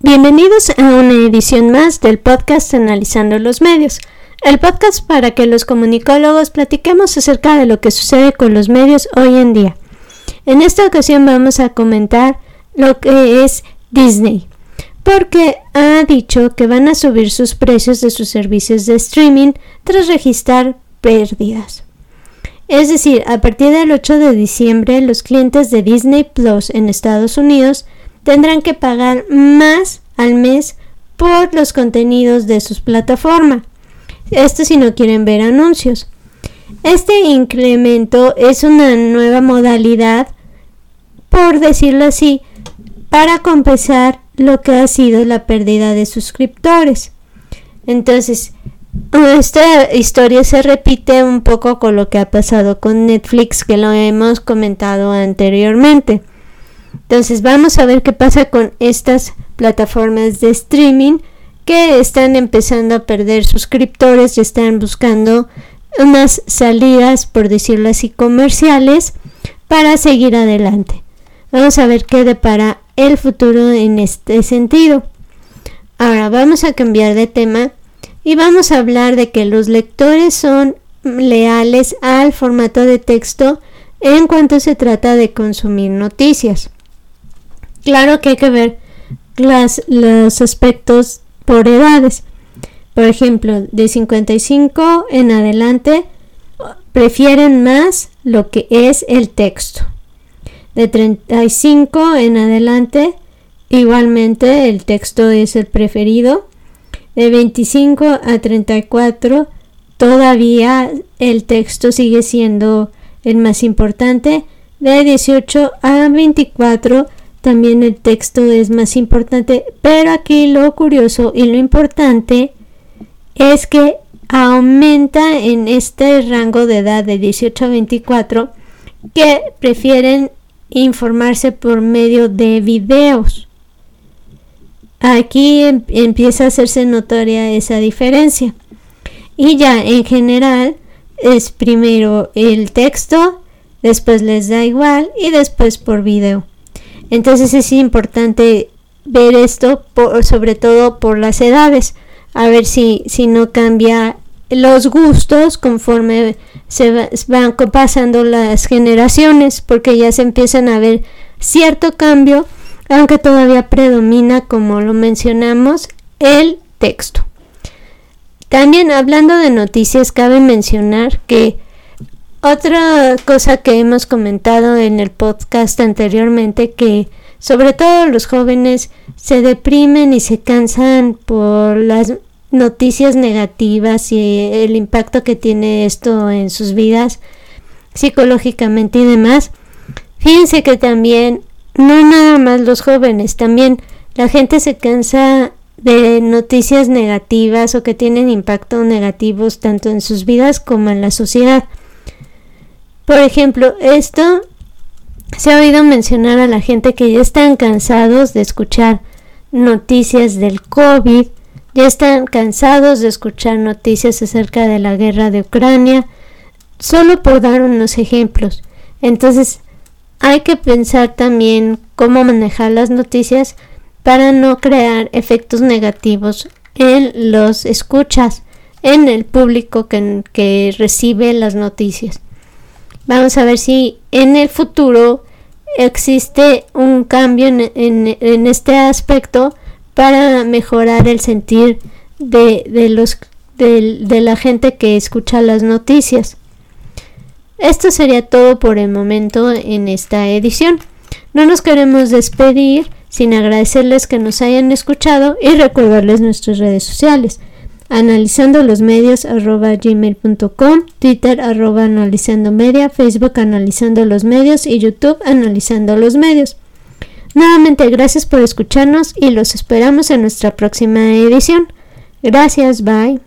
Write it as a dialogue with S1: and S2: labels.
S1: Bienvenidos a una edición más del podcast Analizando los Medios, el podcast para que los comunicólogos platiquemos acerca de lo que sucede con los medios hoy en día. En esta ocasión vamos a comentar lo que es Disney, porque ha dicho que van a subir sus precios de sus servicios de streaming tras registrar pérdidas. Es decir, a partir del 8 de diciembre los clientes de Disney Plus en Estados Unidos tendrán que pagar más al mes por los contenidos de sus plataformas. Esto si no quieren ver anuncios. Este incremento es una nueva modalidad, por decirlo así, para compensar lo que ha sido la pérdida de suscriptores. Entonces, esta historia se repite un poco con lo que ha pasado con Netflix, que lo hemos comentado anteriormente. Entonces vamos a ver qué pasa con estas plataformas de streaming que están empezando a perder suscriptores y están buscando unas salidas, por decirlo así, comerciales para seguir adelante. Vamos a ver qué depara el futuro en este sentido. Ahora vamos a cambiar de tema y vamos a hablar de que los lectores son leales al formato de texto en cuanto se trata de consumir noticias. Claro que hay que ver los aspectos por edades. Por ejemplo, de 55 en adelante prefieren más lo que es el texto. De 35 en adelante igualmente el texto es el preferido. De 25 a 34 todavía el texto sigue siendo el más importante. De 18 a 24 también el texto es más importante, pero aquí lo curioso y lo importante es que aumenta en este rango de edad de 18 a 24 que prefieren informarse por medio de videos. Aquí em, empieza a hacerse notoria esa diferencia. Y ya en general es primero el texto, después les da igual y después por video. Entonces es importante ver esto sobre todo por las edades, a ver si, si no cambia los gustos conforme se van pasando las generaciones, porque ya se empiezan a ver cierto cambio, aunque todavía predomina, como lo mencionamos, el texto. También hablando de noticias, cabe mencionar que otra cosa que hemos comentado en el podcast anteriormente que sobre todo los jóvenes se deprimen y se cansan por las noticias negativas y el impacto que tiene esto en sus vidas psicológicamente y demás. Fíjense que también no nada más los jóvenes, también la gente se cansa de noticias negativas o que tienen impacto negativos tanto en sus vidas como en la sociedad. Por ejemplo, esto se ha oído mencionar a la gente que ya están cansados de escuchar noticias del COVID, ya están cansados de escuchar noticias acerca de la guerra de Ucrania, solo por dar unos ejemplos. Entonces, hay que pensar también cómo manejar las noticias para no crear efectos negativos en los escuchas, en el público que, que recibe las noticias. Vamos a ver si en el futuro existe un cambio en, este aspecto para mejorar el sentir de, de la gente que escucha las noticias. Esto sería todo por el momento en esta edición. No nos queremos despedir sin agradecerles que nos hayan escuchado y recordarles nuestras redes sociales analizando los medios arroba gmail.com, Twitter arroba analizando media, Facebook analizando los medios y YouTube analizando los medios. Nuevamente gracias por escucharnos y los esperamos en nuestra próxima edición. Gracias, bye.